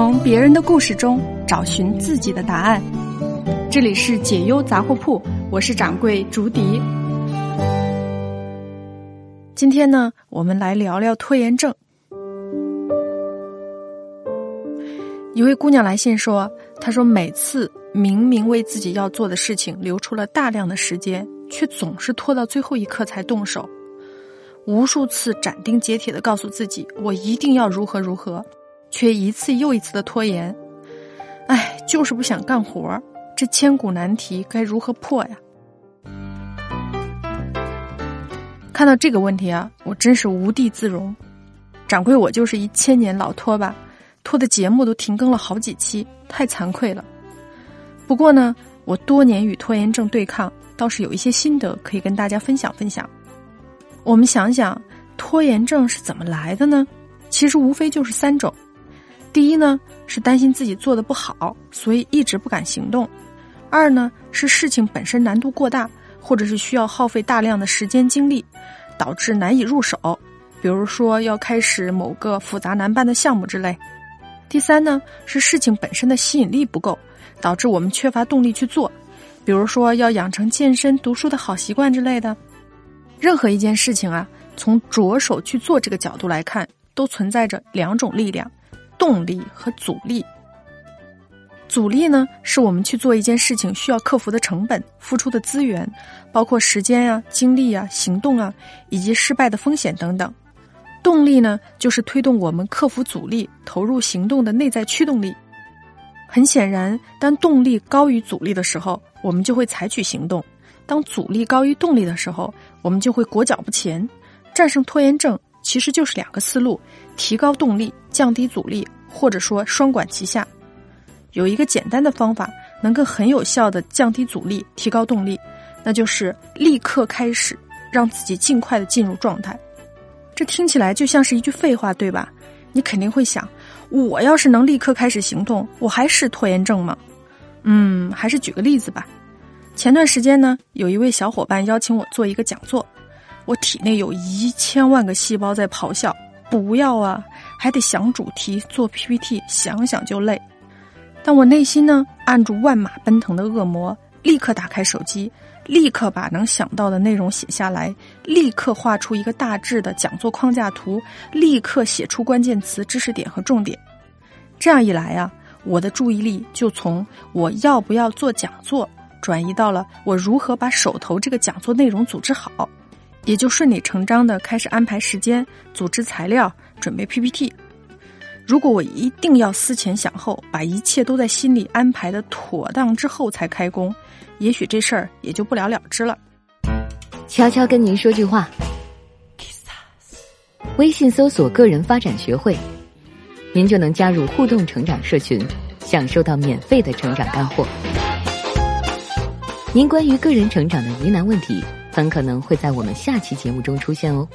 从别人的故事中找寻自己的答案。这里是解忧杂货铺，我是掌柜竹笛。今天呢，我们来聊聊拖延症。一位姑娘来信说：“她说每次明明为自己要做的事情留出了大量的时间，却总是拖到最后一刻才动手。无数次斩钉截铁的告诉自己，我一定要如何如何。”却一次又一次的拖延，哎，就是不想干活这千古难题该如何破呀？看到这个问题啊，我真是无地自容。掌柜，我就是一千年老拖把，拖的节目都停更了好几期，太惭愧了。不过呢，我多年与拖延症对抗，倒是有一些心得可以跟大家分享分享。我们想想，拖延症是怎么来的呢？其实无非就是三种。第一呢，是担心自己做的不好，所以一直不敢行动；二呢，是事情本身难度过大，或者是需要耗费大量的时间精力，导致难以入手，比如说要开始某个复杂难办的项目之类；第三呢，是事情本身的吸引力不够，导致我们缺乏动力去做，比如说要养成健身、读书的好习惯之类的。任何一件事情啊，从着手去做这个角度来看，都存在着两种力量。动力和阻力。阻力呢，是我们去做一件事情需要克服的成本、付出的资源，包括时间啊、精力啊、行动啊，以及失败的风险等等。动力呢，就是推动我们克服阻力、投入行动的内在驱动力。很显然，当动力高于阻力的时候，我们就会采取行动；当阻力高于动力的时候，我们就会裹脚不前。战胜拖延症。其实就是两个思路：提高动力，降低阻力，或者说双管齐下。有一个简单的方法，能够很有效的降低阻力，提高动力，那就是立刻开始，让自己尽快的进入状态。这听起来就像是一句废话，对吧？你肯定会想，我要是能立刻开始行动，我还是拖延症吗？嗯，还是举个例子吧。前段时间呢，有一位小伙伴邀请我做一个讲座。我体内有一千万个细胞在咆哮，不要啊！还得想主题、做 PPT，想想就累。但我内心呢，按住万马奔腾的恶魔，立刻打开手机，立刻把能想到的内容写下来，立刻画出一个大致的讲座框架图，立刻写出关键词、知识点和重点。这样一来啊，我的注意力就从我要不要做讲座，转移到了我如何把手头这个讲座内容组织好。也就顺理成章的开始安排时间、组织材料、准备 PPT。如果我一定要思前想后，把一切都在心里安排的妥当之后才开工，也许这事儿也就不了了之了。悄悄跟您说句话：微信搜索“个人发展学会”，您就能加入互动成长社群，享受到免费的成长干货。您关于个人成长的疑难问题。很可能会在我们下期节目中出现哦。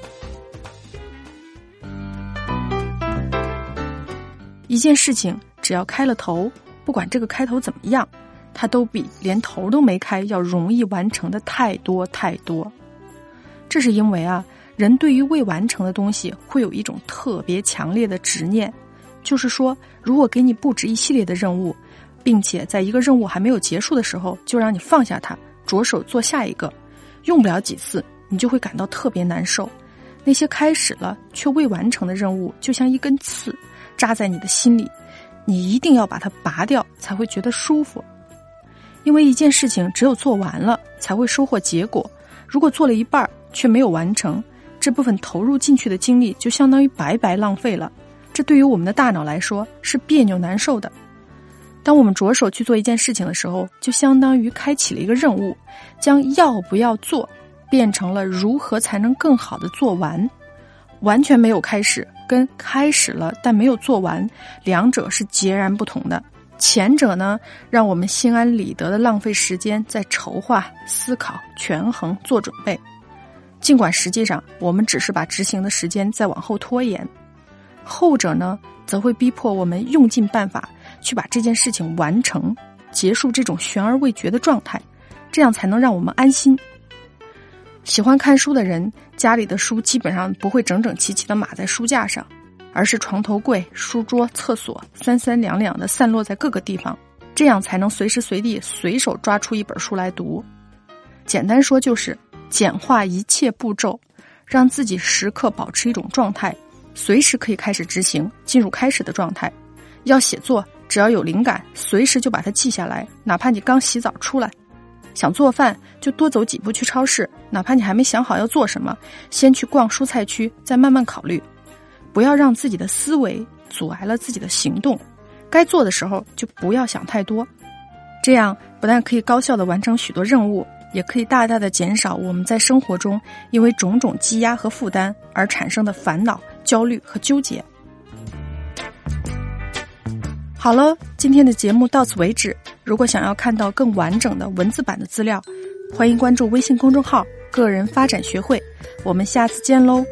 一件事情只要开了头，不管这个开头怎么样，它都比连头都没开要容易完成的太多太多。这是因为啊，人对于未完成的东西会有一种特别强烈的执念，就是说，如果给你布置一系列的任务，并且在一个任务还没有结束的时候就让你放下它，着手做下一个。用不了几次，你就会感到特别难受。那些开始了却未完成的任务，就像一根刺扎在你的心里，你一定要把它拔掉，才会觉得舒服。因为一件事情只有做完了，才会收获结果。如果做了一半却没有完成，这部分投入进去的精力就相当于白白浪费了。这对于我们的大脑来说是别扭难受的。当我们着手去做一件事情的时候，就相当于开启了一个任务，将要不要做变成了如何才能更好的做完。完全没有开始，跟开始了但没有做完，两者是截然不同的。前者呢，让我们心安理得的浪费时间在筹划、思考、权衡、做准备，尽管实际上我们只是把执行的时间再往后拖延。后者呢，则会逼迫我们用尽办法。去把这件事情完成，结束这种悬而未决的状态，这样才能让我们安心。喜欢看书的人，家里的书基本上不会整整齐齐的码在书架上，而是床头柜、书桌、厕所三三两两的散落在各个地方，这样才能随时随地随手抓出一本书来读。简单说就是简化一切步骤，让自己时刻保持一种状态，随时可以开始执行，进入开始的状态。要写作，只要有灵感，随时就把它记下来，哪怕你刚洗澡出来。想做饭，就多走几步去超市，哪怕你还没想好要做什么，先去逛蔬菜区，再慢慢考虑。不要让自己的思维阻碍了自己的行动，该做的时候就不要想太多。这样不但可以高效的完成许多任务，也可以大大的减少我们在生活中因为种种积压和负担而产生的烦恼、焦虑和纠结。好了，今天的节目到此为止。如果想要看到更完整的文字版的资料，欢迎关注微信公众号“个人发展学会”。我们下次见喽！